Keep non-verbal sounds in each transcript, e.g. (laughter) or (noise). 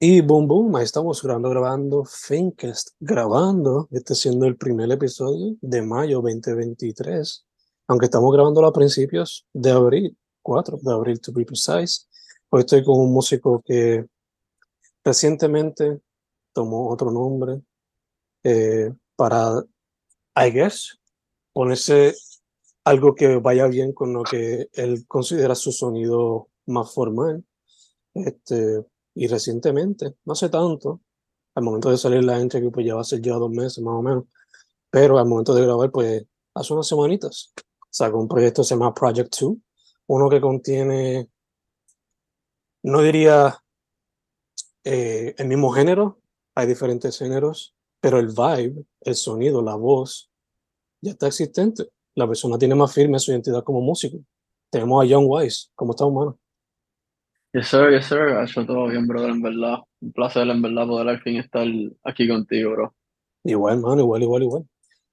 Y boom, boom, ahí estamos grabando, grabando, Fincast, grabando, este siendo el primer episodio de mayo 2023, aunque estamos grabando a principios de abril, 4 de abril to be precise. Hoy estoy con un músico que recientemente tomó otro nombre eh, para, I guess, ponerse algo que vaya bien con lo que él considera su sonido más formal. Este, y recientemente, no hace tanto, al momento de salir la entrevista, pues ya va a ser ya dos meses más o menos, pero al momento de grabar, pues hace unas semanitas, sacó un proyecto que se llama Project 2, uno que contiene, no diría eh, el mismo género, hay diferentes géneros, pero el vibe, el sonido, la voz, ya está existente. La persona tiene más firme su identidad como músico. Tenemos a Young Wise. ¿Cómo está, humano? Yes, sir, yes, sir. Ha hecho todo bien, brother, en verdad. Un placer, en verdad, poder al fin estar aquí contigo, bro. Igual, mano, igual, igual, igual.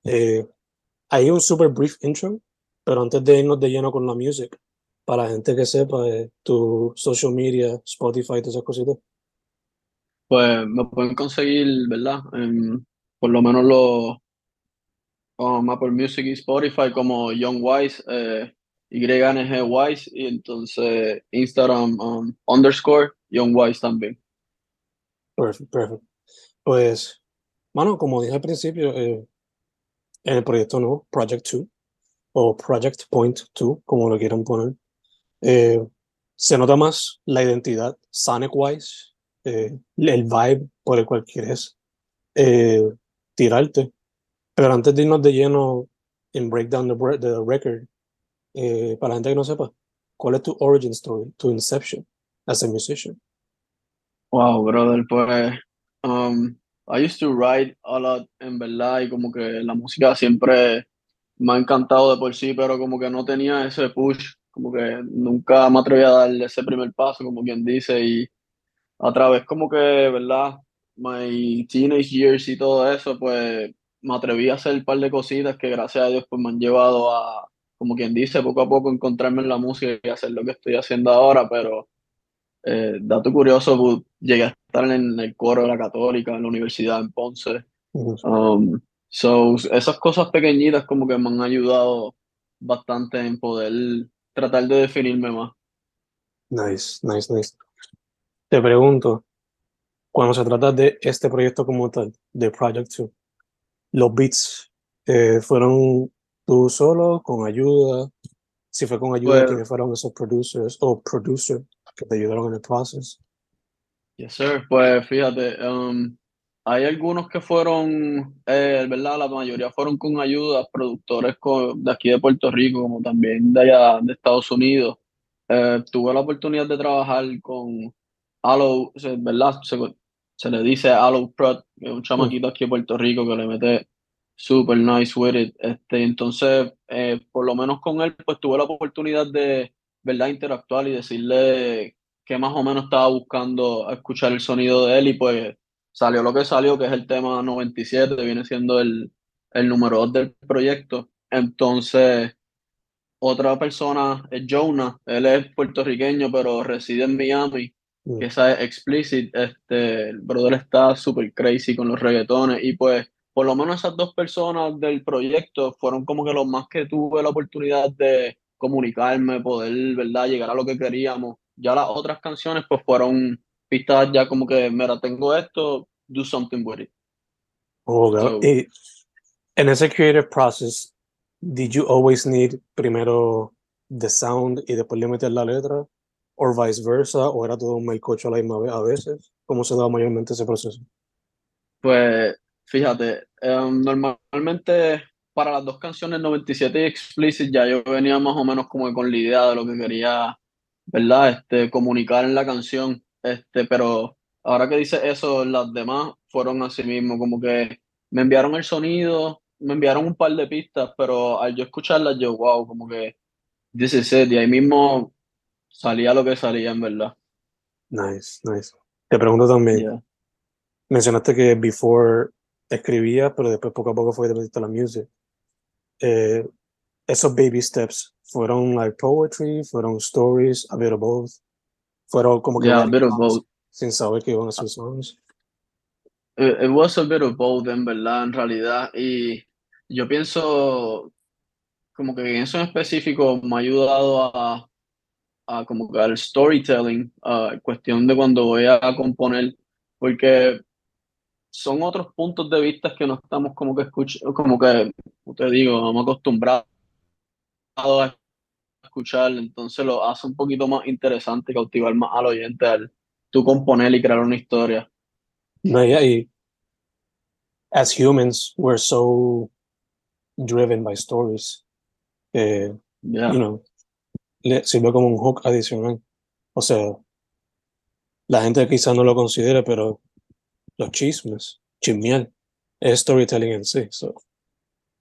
Eh, hay un super brief intro, pero antes de irnos de lleno con la music, para la gente que sepa, eh, tu social media, Spotify, todas esas cositas. Pues me pueden conseguir, ¿verdad? En, por lo menos los um, Apple Music y Spotify como Young Wise, eh, YNG Wise, y entonces Instagram um, underscore Young Wise también. Perfecto, perfecto. Pues, mano, como dije al principio, eh, en el proyecto nuevo, Project 2, o Project Point 2, como lo quieran poner, eh, se nota más la identidad Sonic-wise, eh, el vibe por el cual quieres eh, tirarte. Pero antes de irnos de lleno en Breakdown the, the Record, eh, para la gente que no sepa, ¿cuál es tu origin story, tu inception as a musician? Wow, brother, pues um, I used to write a lot, en verdad, y como que la música siempre me ha encantado de por sí, pero como que no tenía ese push, como que nunca me atreví a darle ese primer paso, como quien dice, y a través como que, ¿verdad? My teenage years y todo eso, pues me atreví a hacer un par de cositas que gracias a Dios pues me han llevado a, como quien dice, poco a poco encontrarme en la música y hacer lo que estoy haciendo ahora, pero eh, dato curioso, llegué a estar en el coro de la católica, en la universidad en Ponce. Um, so, esas cosas pequeñitas como que me han ayudado bastante en poder tratar de definirme más. Nice, nice, nice. Te pregunto, cuando se trata de este proyecto como tal, de Project 2, los beats eh, fueron tú solo, con ayuda, si fue con ayuda, Pues- ¿quiénes fueron esos producers o producer que te ayudaron en el proceso? Yes, sir. Pues fíjate, um, hay algunos que fueron, eh, ¿verdad? La mayoría fueron con ayuda, productores de aquí de Puerto Rico, como también de allá de Estados Unidos. Eh, tuve la oportunidad de trabajar con Alo, ¿verdad? Se, se le dice Alo Prod, que es un chamaquito aquí de Puerto Rico que le mete super nice with it. Este, entonces, eh, por lo menos con él, pues tuve la oportunidad de, ¿verdad? Interactuar y decirle que más o menos estaba buscando escuchar el sonido de él y pues salió lo que salió, que es el tema 97, que viene siendo el, el número 2 del proyecto. Entonces, otra persona es Jonah, él es puertorriqueño, pero reside en Miami, Mm. que esa es Explicit, este, el brother está súper crazy con los reggaetones y pues por lo menos esas dos personas del proyecto fueron como que los más que tuve la oportunidad de comunicarme, poder, ¿verdad?, llegar a lo que queríamos. Ya las otras canciones pues fueron pistas ya como que, mira, tengo esto, do something with it. Oh. So- Y en ese creative process, did you always need primero the sound y después le meter la letra? ¿O viceversa? ¿O era todo un melcocho a la misma vez a veces? ¿Cómo se da mayormente ese proceso? Pues fíjate, em, normalmente para las dos canciones 97 y Explicit ya yo venía más o menos como con la idea de lo que quería, ¿verdad? Este, comunicar en la canción, este, pero ahora que dice eso, las demás fueron así mismo, como que me enviaron el sonido, me enviaron un par de pistas, pero al yo escucharlas yo, wow, como que this is it, y ahí mismo salía lo que salía en verdad. Nice, nice. Te pregunto también, Yeah. mencionaste que before escribías, pero después poco a poco fue a la music. Eh, esos baby steps, ¿fueron like poetry? ¿Fueron stories? A bit of both? ¿Fueron como que Yeah, a bit of both. sin saber que iban a ser songs? It, it was a bit of both, en verdad, en realidad. Y yo pienso como que en eso en específico me ha ayudado a, a como que al storytelling, a cuestión de cuando voy a componer, porque son otros puntos de vista que no estamos como que escuchando, como que, te digo, no me acostumbrado a escuchar, entonces lo hace un poquito más interesante, cautivar más al oyente al tú componer y crear una historia. No, yeah, y as humans, we're so driven by stories. Eh, Yeah. you know, le sirve como un hook adicional. O sea, la gente quizás no lo considere, pero los chismes, chismear, es storytelling en sí. So,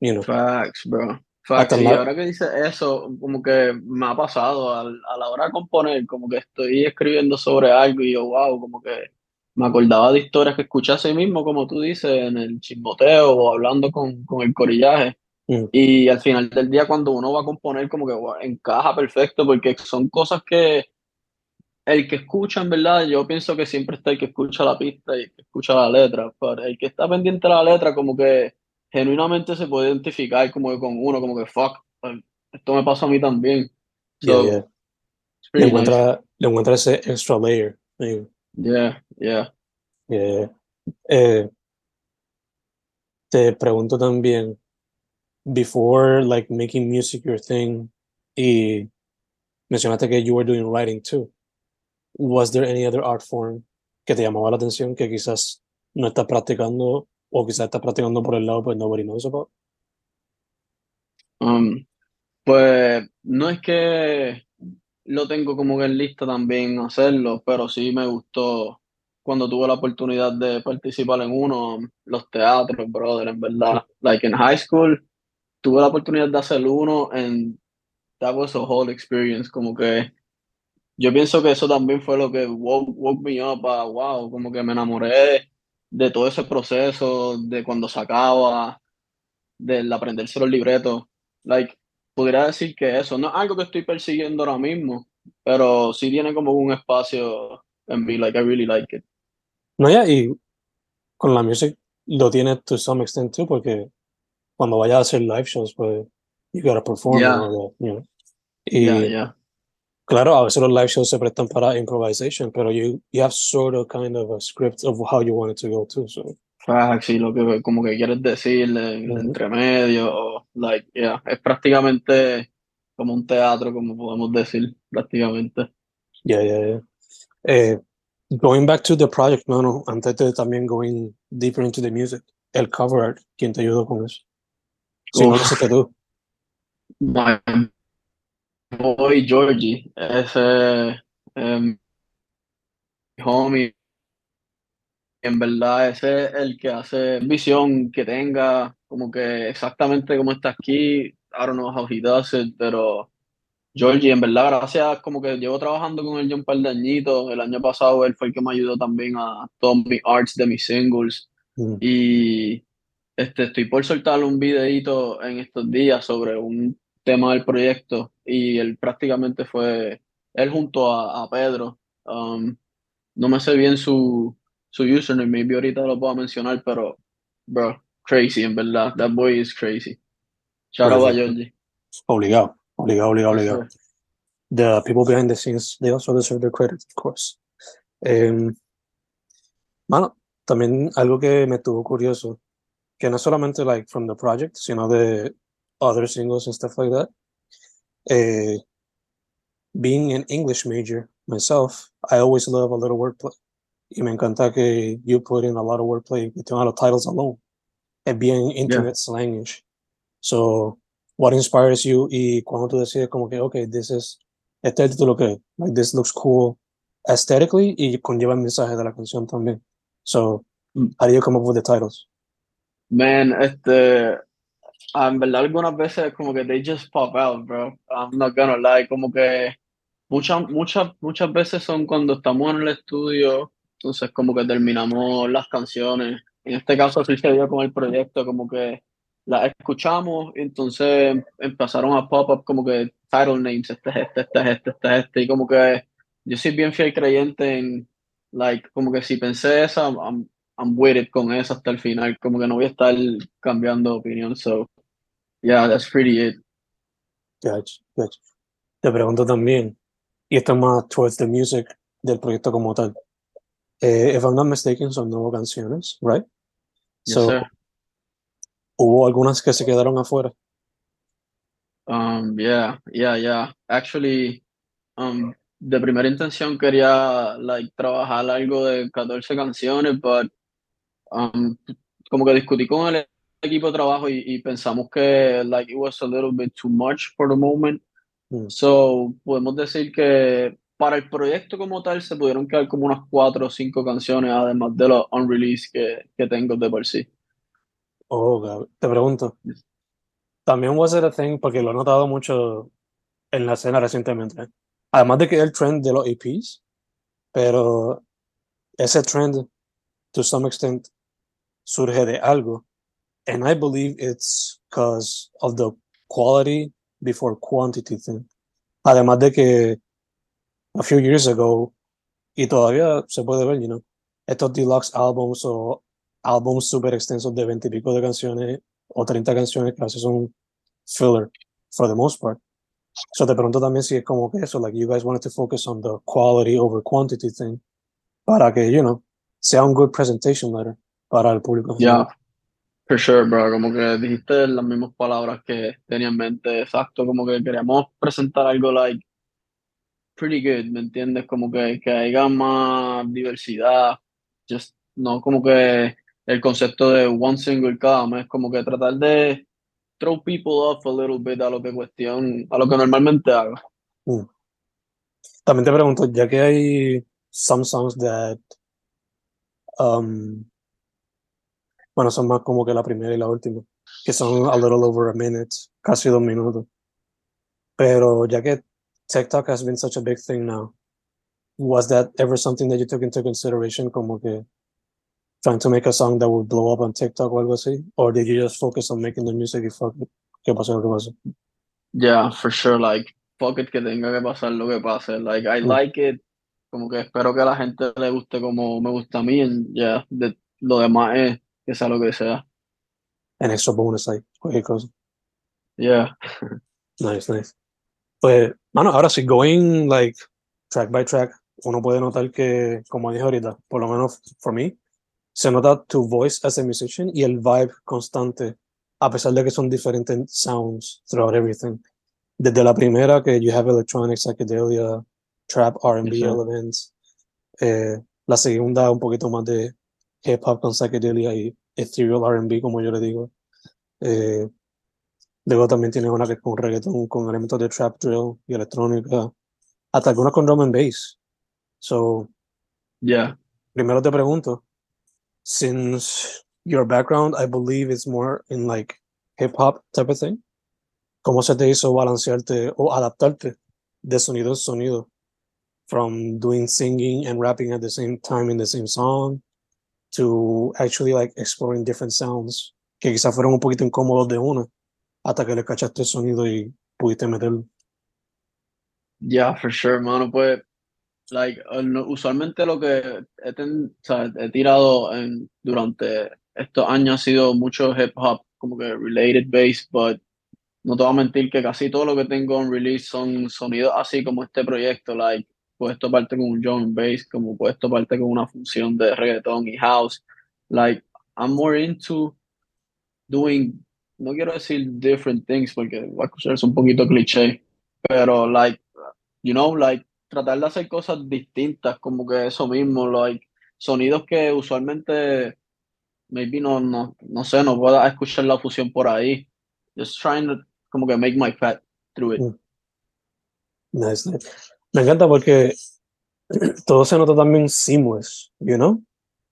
you know, Facts, bro. Facts. Y ahora que dices eso, como que me ha pasado al- a la hora de componer, como que estoy escribiendo sobre algo y yo, wow, como que me acordaba de historias que escuché así mismo, como tú dices, en el chismoteo o hablando con, con el corillaje. Mm. Y al final del día, cuando uno va a componer, como que wow, encaja perfecto, porque son cosas que el que escucha, en verdad, yo pienso que siempre está el que escucha la pista y el que escucha la letra, pero el que está pendiente de la letra, como que genuinamente se puede identificar como que con uno, como que fuck, esto me pasa a mí también. So, yeah. Le nice. encuentra, le encuentra ese extra layer. Yeah, yeah. Yeah. Eh, te pregunto también, before like making music your thing, y mencionaste que you were doing writing too. Was there any other art form que te llamaba la atención que quizás no estás practicando o quizás estás practicando por el lado pues nobody knows about? Um, pues no es que lo tengo como que en lista también hacerlo, pero sí me gustó cuando tuve la oportunidad de participar en uno, los teatros, brother, en verdad. Like in high school, tuve la oportunidad de hacer uno and that was a whole experience, como que yo pienso que eso también fue lo que woke, woke me up a, wow, como que me enamoré de todo ese proceso, de cuando sacaba, del aprenderse los libretos. Like, podría decir que eso no es algo que estoy persiguiendo ahora mismo, pero sí tiene como un espacio en mí, like, I really like it. No, ya, y con la music lo tienes to some extent too, porque cuando vayas a hacer live shows, pues you gotta perform Yeah. that, you know. Y yeah. Claro, a veces los live shows se prestan para improvisation, pero you, you have sort of kind of a script of how you want it to go too, so. Facts y lo que como que quieres decir en Ujú. entre medio, o, like, yeah, es prácticamente como un teatro, como podemos decir, prácticamente. Yeah, yeah, yeah. Eh, going back to the project, mano, antes de también going deeper into the music, el cover art, ¿quién te ayudó con eso? Si no lo hiciste tú. My boy Georgie, ese em, homie, en verdad ese es el que hace visión que tenga, como que exactamente como está aquí, I don't know how he does it, pero Georgie, en verdad, gracias, como que llevo trabajando con él ya un par de añitos, el año pasado él fue el que me ayudó también a todos mis arts de mis singles, Mm. y este, estoy por soltar un videito en estos días sobre un tema del proyecto y él prácticamente fue él junto a, a Pedro. Um, no me sé bien su, su username, maybe ahorita lo puedo mencionar, pero, bro, crazy, en verdad. That boy is crazy. Shout out a Georgie. Obligado, obligado, obligado, obligado. The people behind the scenes, they also deserve their credit, of course. Um, mano, también algo que me tuvo curioso, que no solamente like from the project, sino de other singles and stuff like that. Uh, being an English major myself, I always love a little wordplay. Y me encanta que you put in a lot of wordplay between a lot of titles alone. And being internet yeah. slangish. So, what inspires you? Y cuando tú decides como que, okay, this is, este es el título que, like, this looks cool aesthetically y conlleva el mensaje de la canción también. So, mm. how do you come up with the titles? Man, este, en verdad algunas veces como que they just pop out, bro. I'm not gonna lie, como que muchas, muchas, muchas veces son cuando estamos en el estudio, entonces como que terminamos las canciones. En este caso así se dio con el proyecto, como que las escuchamos entonces empezaron a pop up como que title names, este es este, este es este, este es este, y como que yo soy bien fiel creyente en, like, como que si pensé esa, I'm, I'm with it con eso hasta el final, como que no voy a estar cambiando opinión, so, yeah, that's pretty it. Gotcha, gotcha. Te pregunto también, y esto más towards the music del proyecto como tal. Eh, if I'm not mistaken, son nuevas canciones, right? Yes, so, sir. ¿Hubo algunas que se quedaron afuera? Um, yeah, yeah, yeah. Actually, um, de primera intención quería like, trabajar algo de 14 canciones, but um, como que discutí con el equipo de trabajo y, y, pensamos que like, it was a little bit too much for the moment. Mm. So, podemos decir que para el proyecto como tal se pudieron quedar como unas cuatro o cinco canciones, además de los unreleased que, que tengo de por sí. Oh, te pregunto. También was it a thing, porque lo he notado mucho en la escena recientemente. Además de que el trend de los EPs, pero ese trend, to some extent, surge de algo. And I believe it's because of the quality before quantity thing. Además de que a few years ago, y todavía se puede ver, you know, estos deluxe albums o álbums super extensos de 20 y pico de canciones o 30 canciones que a veces son filler for the most part. So te pregunto también si es como que eso, like you guys wanted to focus on the quality over quantity thing para que, you know, sea un good presentation letter para el público. Yeah, For sure, bro. Como que dijiste las mismas palabras que tenía en mente. Exacto, como que queríamos presentar algo like pretty good, ¿me entiendes? Como que, que haya más diversidad. Just, no como que el concepto de one single cada mes, como que tratar de throw people off a little bit a lo que cuestión, a lo que normalmente hago. Mm. También te pregunto, ya que hay some songs that um, bueno, son más como que la primera y la última, que son a little over a minute, casi dos minutos. Pero ya que TikTok has been such a big thing now, was that ever something that you took into consideration como que trying to make a song that would blow up on TikTok o algo así? Or did you just focus on making the music y fuck it? ¿Qué pasó? ¿Qué pasó? Yeah, for sure, like, fuck it que tenga que pasar lo que pase. Like, I mm. like it, como que espero que a la gente le guste como me gusta a mí, ya, yeah, lo demás es que sea lo que sea. En extra bonus ahí, cualquier cosa. Yeah. nice, nice. Pues, mano, ahora sí, going like track by track, uno puede notar que, como dije ahorita, por lo menos for me, se nota tu voice as a musician y el vibe constante, a pesar de que son diferentes sounds throughout everything. Desde la primera, que you have electronic, psychedelia, trap, R&B elements. Eh, la segunda, un poquito más de hip hop con psychedelia y ethereal R&B, como yo le digo. Eh, luego también tiene una que es con reggaeton, con elementos de trap drill y electrónica, hasta algunas con drum and bass. So, yeah. Primero te pregunto, since your background, I believe, is more in like hip hop type of thing, ¿cómo se te hizo balancearte o adaptarte de sonido en sonido? From doing singing and rapping at the same time in the same song to actually like exploring different sounds que quizás fueron un poquito incómodos de una, hasta que le cachaste el sonido y pudiste meterlo. Yeah, for sure, mano. Pues, like, usualmente lo que he, ten- o sea, he tirado en, durante estos años ha sido mucho hip hop, como que related bass, but no te voy a mentir que casi todo lo que tengo en release son sonidos así como este proyecto, like, puesto parte con un drum and bass, como puesto parte con una función de reggaeton y house. Like, I'm more into doing, no quiero decir different things porque va a escucharse un poquito cliché, pero like, you know, like, tratar de hacer cosas distintas, como que eso mismo, like, sonidos que usualmente, maybe no, no, no sé, no pueda escuchar la fusión por ahí. Just trying to, como que make my path through it. Mm. Nice, nice. Me encanta porque todo se nota también seamless, you know?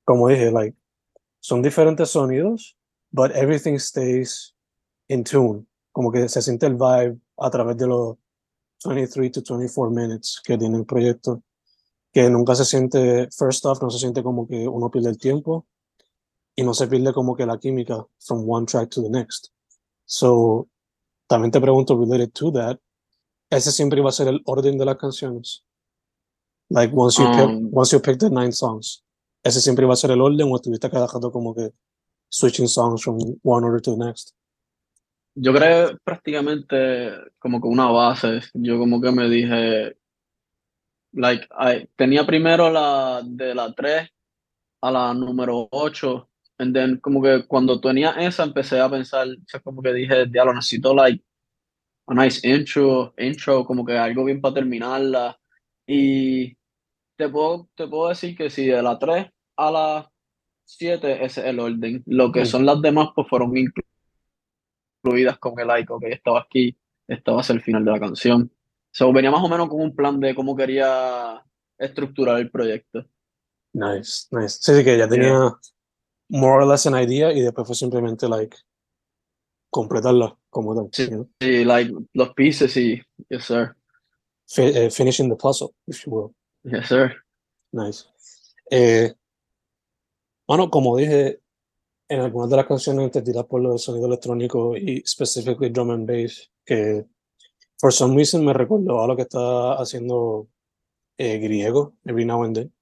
Como dije, like, son diferentes sonidos, but everything stays in tune. Como que se siente el vibe a través de los 23 to 24 minutes que tiene el proyecto. Que nunca se siente, first off, no se siente como que uno pierde el tiempo y no se pierde como que la química from one track to the next. So, también te pregunto, related to that, ese siempre iba a ser el orden de las canciones. Like once you pick, Um, once you pick the nine songs, ese siempre iba a ser el orden o estuviste cada rato como que switching songs from one order to the next. Yo creo prácticamente como que una base. Yo como que me dije, like, I- tenía primero la de la 3 a la número 8, and then como que cuando tenía esa empecé a pensar, o sea, como que dije, diablo, necesito like a nice intro, intro, como que algo bien para terminarla. Y te puedo, te puedo decir que si de la 3 a la 7 ese es el orden. Lo que son las demás pues fueron inclu- incluidas con el like, ok, estaba aquí, esto va a ser el final de la canción. So, venía más o menos con un plan de cómo quería estructurar el proyecto. Nice, nice. Sí, sí, que ya tenía more or less an idea y después fue simplemente like completarla como tal. Sí. you know? Sí, like, los pieces y, yes sir, eh, finishing the puzzle, if you will. yes sir. Nice. Eh, bueno, como dije, en algunas de las canciones te tiras por del sonido electrónico y specifically drum and bass, que for some reason me recordó a lo que está haciendo eh, Griego, every now and then.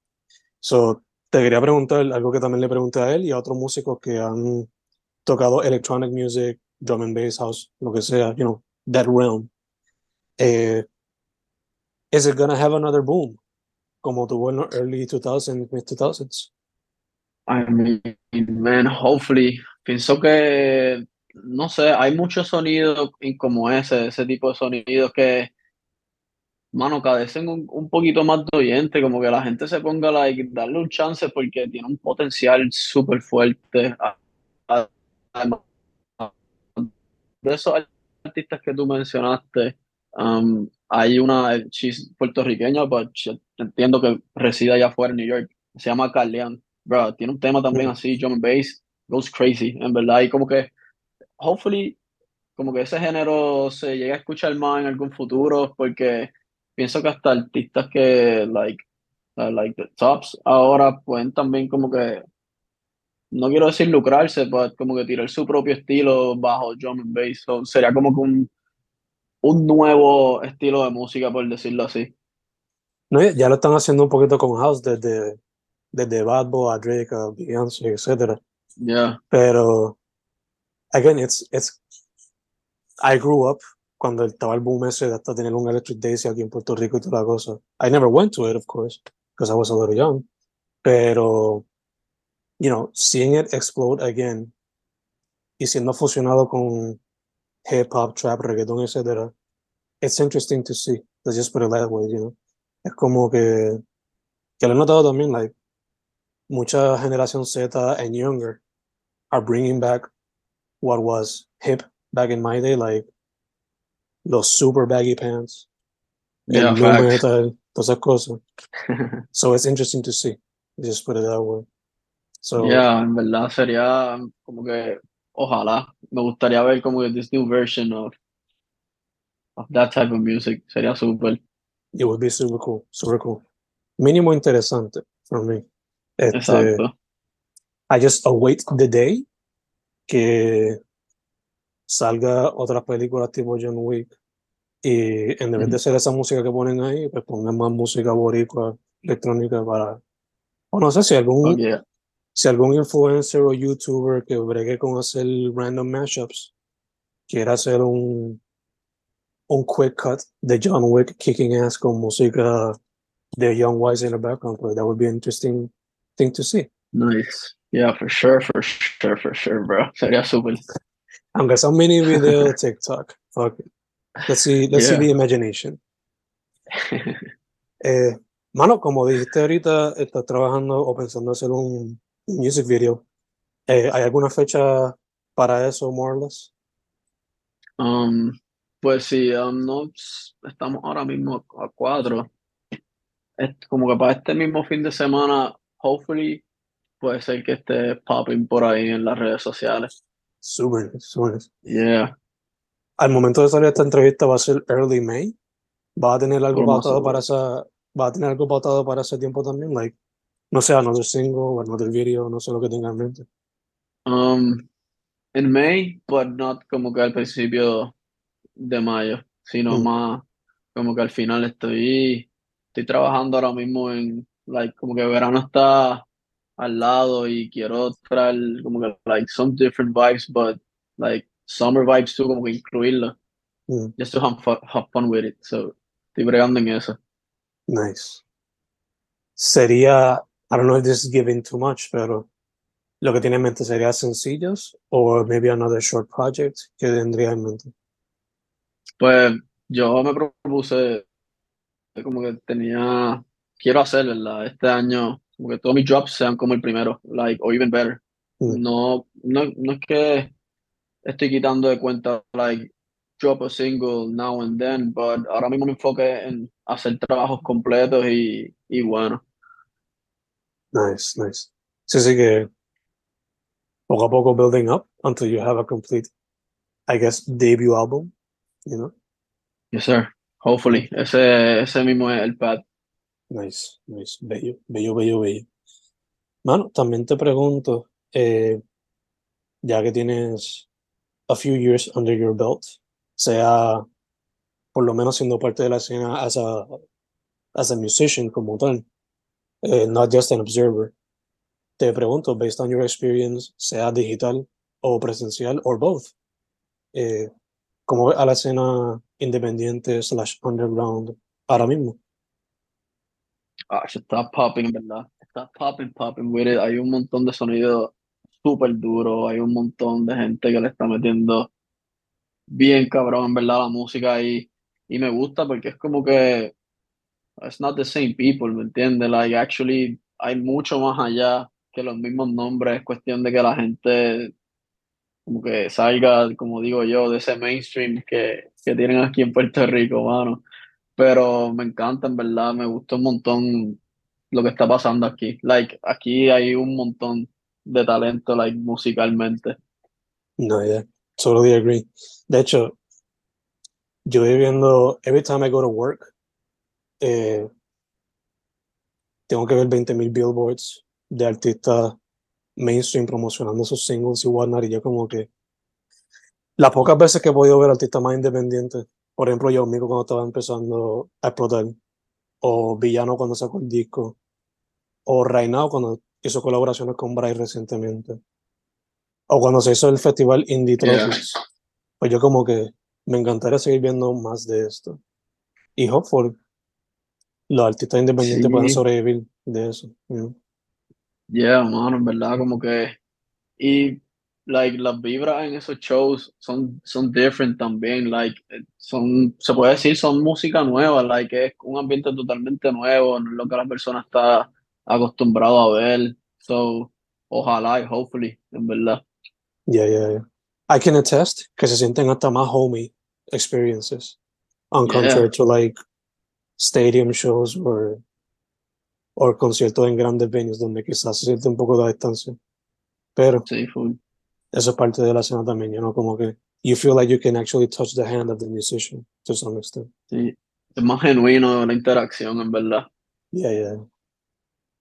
So, te quería preguntar algo que también le pregunté a él y a otros músicos que han tocado electronic music, drum and bass, house, lo que sea, you know, that realm. Eh, is it gonna have another boom? Como tuvo en los early 2000s, mid 2000s. I mean, man, hopefully. Pienso que, no sé, hay muchos sonidos como ese, ese tipo de sonidos que, mano, cadecen un, un poquito más de como que la gente se ponga, like, darle un chance porque tiene un potencial súper fuerte. Además, de esos artistas que tú mencionaste, um, hay una, she's puertorriqueña, pero entiendo que reside allá afuera en New York, se llama Carleon. Bro, tiene un tema también así, drum and bass, goes crazy, en verdad, y como que, hopefully, como que ese género se llegue a escuchar más en algún futuro, porque pienso que hasta artistas que, like, uh, like the tops, ahora pueden también como que, no quiero decir lucrarse, pero como que tirar su propio estilo bajo drum and bass, so, sería como que un, un nuevo estilo de música, por decirlo así. No, ya lo están haciendo un poquito con house desde, desde Bad Boy a Drake a Beyoncé, etc. Yeah, Pero, again, it's, it's, I grew up cuando estaba el boom ese de hasta tener un Electric Daisy aquí en Puerto Rico y toda la cosa. I never went to it, of course, because I was a little young. Pero, you know, seeing it explode again y siendo fusionado con hip hop, trap, reggaeton, etc. It's interesting to see. Let's just put it that way, you know. Es como que, que lo he notado también, like, mucha generación Z and younger are bringing back what was hip back in my day, like los super baggy pants, yeah, facts. todas esas cosas. (laughs) So it's interesting to see. Just put it that way. So Yeah, en verdad sería como que, ojalá, me gustaría ver como que this new version of, of that type of music, sería súper. it would be super cool, super cool. Mínimo interesante for me. Este, Exacto. I just await the day que salga otras películas tipo John Wick y en vez de ser esa música que ponen ahí, pues pongan más música boricua, electrónica para... O no sé si algún, yeah. Si algún influencer o youtuber que bregue con hacer random mashups quiera hacer un, un quick cut de John Wick kicking ass con música de Young Wise in the background, pues that would be an interesting thing to see. Nice. Yeah, for sure, for sure, for sure, bro. Sería súper. Aunque sea un mini video TikTok, fuck it. Let's see, let's see the imagination. Eh, mano, como dijiste ahorita, estás trabajando o pensando hacer un music video. Eh, ¿hay alguna fecha para eso, more or less? Um, pues sí, um, no, estamos ahora mismo a cuatro. Es como que para este mismo fin de semana, hopefully, puede ser que esté popping por ahí en las redes sociales. Super, super. Yeah, Al momento de salir esta entrevista va a ser early May. ¿Va a tener algo pautado para esa, va a tener algo pautado para ese tiempo también? Like, no sé, another single o another video, no sé lo que tenga en mente. um, en May, but not como que al principio de mayo, sino Mm. más como que al final estoy, estoy trabajando ahora mismo en, like, como que verano está al lado y quiero traer como que, like, some different vibes, but, like, summer vibes too, como que incluirlo, Mm, just to have fun, have fun with it, so, estoy bregando en eso. nice. Sería, I don't know if this is giving too much, pero lo que tiene en mente sería sencillos o maybe another short project que tendría en mente. Pues, yo me propuse, como que tenía, quiero hacer, ¿verdad? Este año, como que todos mis drops sean como el primero, like, or even better. Mm. No, no, no es que estoy quitando de cuenta, like, drop a single now and then, but ahora mismo me enfoque en hacer trabajos completos y, y bueno. Nice, nice. Sí, sí que poco a poco building up until you have a complete, I guess, debut album, you know? Yes, sir. Hopefully. Ese, ese mismo es el pad. Nice, nice, bello, bello, bello, bello. Mano, también te pregunto, eh, ya que tienes a few years under your belt, sea por lo menos siendo parte de la escena as a, as a musician como tal, eh, not just an observer, te pregunto, based on your experience, sea digital o presencial, or both, eh, ¿cómo ves a la escena independiente slash underground ahora mismo? Ah, se está popping, verdad. Está popping, popping. Hay un montón de sonidos súper duros. Hay un montón de gente que le está metiendo bien cabrón, verdad, la música. Y, y me gusta porque es como que it's not the same people, ¿me entiendes? Like, actually, hay mucho más allá que los mismos nombres. Es cuestión de que la gente como que salga, como digo yo, de ese mainstream que, que tienen aquí en Puerto Rico, mano. Pero me encanta, en verdad, me gusta un montón lo que está pasando aquí. Like, aquí hay un montón de talento, like, musicalmente. No, yeah, totally agree. De hecho, yo voy viendo, every time I go to work, eh, tengo que ver 20.000 billboards de artistas mainstream promocionando sus singles y whatnot, y yo como que las pocas veces que he podido ver artistas más independientes, por ejemplo, yo mismo cuando estaba empezando a explotar, o Villano cuando sacó el disco, o Reinao cuando hizo colaboraciones con Bryce recientemente, o cuando se hizo el festival Indie Yeah. Trophies, pues yo como que me encantaría seguir viendo más de esto. Y hopefully los artistas independientes Sí. puedan sobrevivir de eso. know. Yeah, mano, en verdad, como que. Y, like, las vibras en esos shows son, son different también. Like, eh, son, se puede decir, son música nueva. Like, es un ambiente totalmente nuevo, no es lo que la persona está acostumbrado a ver. So, ojalá y hopefully, en verdad. Yeah, yeah, yeah. I can attest que se sienten hasta más homey experiences on Yeah. contrary to like stadium shows or or conciertos en grandes venues donde quizás se siente un poco de distancia. Pero Sí, eso es parte de la escena también, you know, como que you feel like you can actually touch the hand of the musician to some extent. Sí. Es más genuino la interacción, en verdad. Yeah, yeah.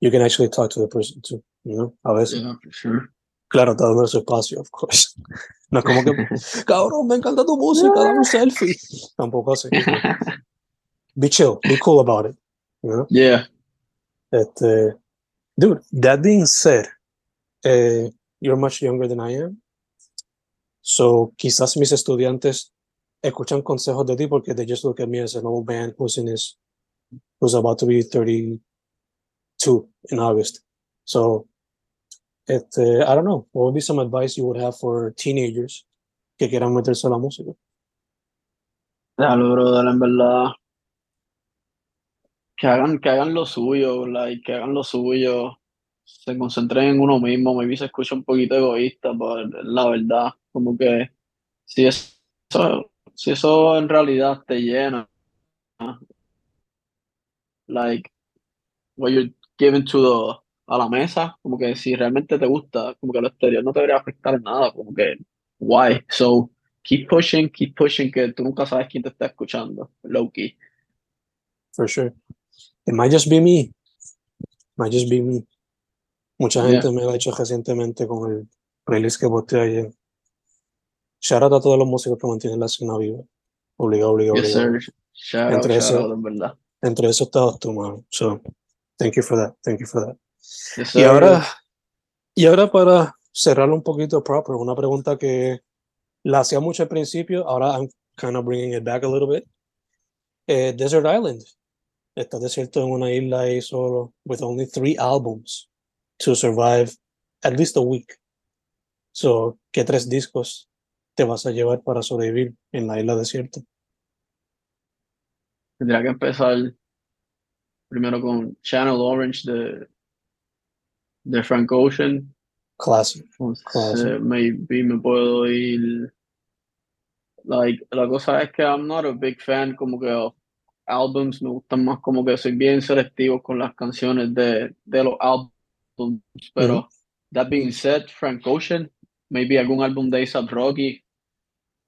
You can actually talk to the person too, you know, a veces. Yeah, for sure. Claro, está dando su espacio, of course. (laughs) No es como que, (laughs) cabrón, me encanta tu música, dame un selfie. (laughs) Tampoco así. Be chill, be cool about it. You know? Yeah. Este, dude, that being said, eh, you're much younger than I am. So quizás mis estudiantes escuchan consejos de ti porque they just look at me as an old man who's in his, who's about to be 32 in August. So, este, I don't know, what would be some advice you would have for teenagers que quieran meterse a la música? Déjalo, brother, en verdad. Que hagan, que hagan lo suyo, like, que hagan lo suyo. Se concentren en uno mismo. Maybe se escucha un poquito egoísta, pero la verdad, como que si eso, si eso en realidad te llena, like, what you're giving to the, a la mesa, como que si realmente te gusta, como que lo exterior no te debería afectar en nada, como que, why? So, keep pushing, keep pushing, que tú nunca sabes quién te está escuchando, low key. For sure. It might just be me. Might just be me. Mucha gente Yeah. me lo ha hecho recientemente con el playlist que posteé ayer. Shout out a todos los músicos que mantienen la escena viva. Obligado, obligado, obligado. Shout out, Entre shout eso- out, en verdad. Entre esos estados tú, mano. So, thank you for that. Thank you for that. Yes, Y ahora, y ahora para cerrarlo un poquito proper, una pregunta que la hacía mucho al principio, ahora I'm kind of bringing it back a little bit. Eh, Desert Island. Estás desierto en una isla ahí solo, with only three albums to survive at least a week. So, ¿qué tres discos te vas a llevar para sobrevivir en la isla desierta? Tendría que empezar primero con Channel Orange de, de Frank Ocean. Classic. maybe me puedo ir. Like, la cosa es que I'm not a big fan como que of albums, me gustan más como que soy bien selectivo con las canciones de, de los álbumes, pero that being said, Frank Ocean, maybe algún álbum de A$AP Rocky,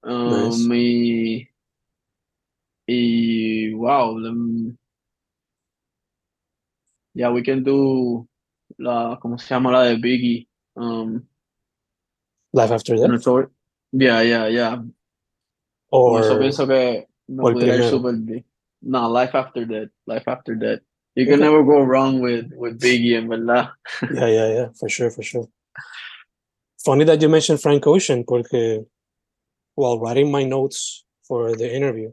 um, Nice. y, y wow, them- yeah, we can do la, ¿cómo se llama la de Biggie? Um, Life After Death. Yeah, yeah, yeah. Con eso Or, pienso que me o el pudiera ir primero. super bien. No, Life After that, Life After that. You can Okay. never go wrong with, with Biggie, and verdad. (laughs) Yeah, yeah, yeah, for sure, for sure. Funny that you mentioned Frank Ocean, porque while writing my notes for the interview,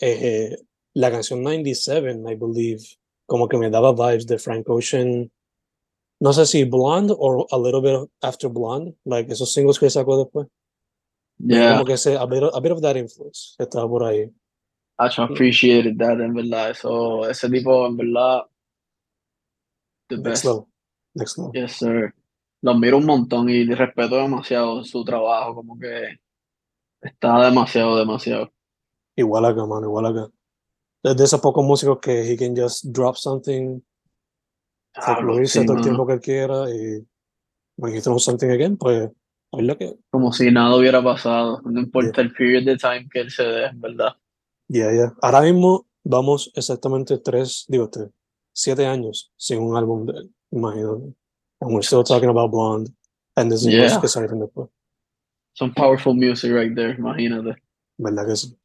eh, la canción 97, I believe, como que me daba vibes de Frank Ocean. No sé si Blonde or a little bit after Blonde, like esos singles que sacó después. Yeah, Como que ese, a bit, of, a bit of that influence estaba por ahí. I appreciated that, en verdad. Eso, ese tipo, en verdad, the Next best. level. Next level. Yes, sir. Lo admiro un montón y respeto demasiado su trabajo, como que está demasiado, demasiado. Igual acá, mano, igual acá. De, esos pocos músicos que he can just drop something fluirse sí, todo el tiempo que él quiera y when he throws something again, pues es lo que, Como si nada hubiera pasado. No importa el period de time que él se dé, en verdad. Yeah, yeah. Ahora mismo vamos exactamente tres, digo, tres, siete años sin un álbum de él, imagínate. And we're still talking about Blonde and the singles Yeah. que salieron después, Some powerful music right there, imagínate. ¿verdad que sí?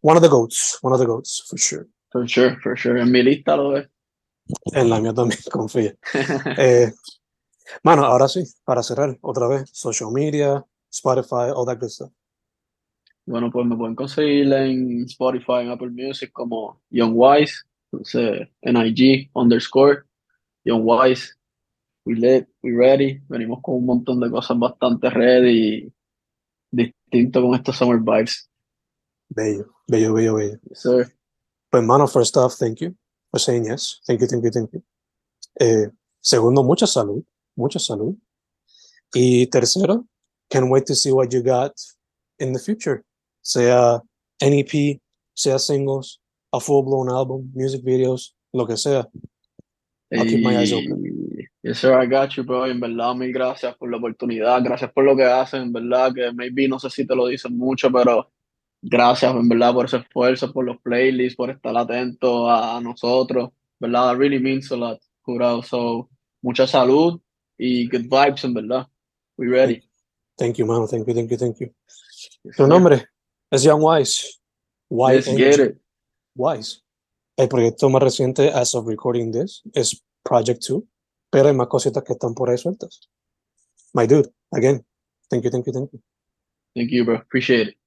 One of the goats, one of the goats, for sure. For sure, for sure. En mi lista lo es. En la mía también, (laughs) confía. (laughs) Eh, mano, ahora sí, para cerrar, otra vez, social media, Spotify, all that good stuff. Bueno, pues me pueden conseguir en Spotify, en Apple Music como Young Wise, entonces en IG underscore Young Wise. We lit, we ready. Venimos con un montón de cosas bastante ready y distinto con estos summer vibes. Bello, bello, bello, bello. Yes, sir. Pues, mano, first off, thank you for saying yes. Thank you, thank you, thank you. Eh, segundo, mucha salud, mucha salud. Y tercero, can't wait to see what you got in the future. Sea NEP, sea singles, a full-blown album, music videos, lo que sea. I'll keep my eyes open. Yes, sir, I got you, bro. En verdad, mil gracias por la oportunidad. Gracias por lo que hacen. En verdad, que maybe no sé si te lo dicen mucho, pero gracias, en verdad, por ese esfuerzo, por los playlists, por estar atento a, a nosotros. ¿Verdad? That really means a lot, jurado. So, mucha salud y good vibes, en verdad. We ready. Thank you, mano. Thank you, thank you, thank you. Tu nombre es Young Wise. Let's get it. Wise. El proyecto más reciente, as of recording this, es Project 2, pero hay más cositas que están por ahí sueltas. My dude, again, thank you, thank you, thank you. Thank you, bro. Appreciate it.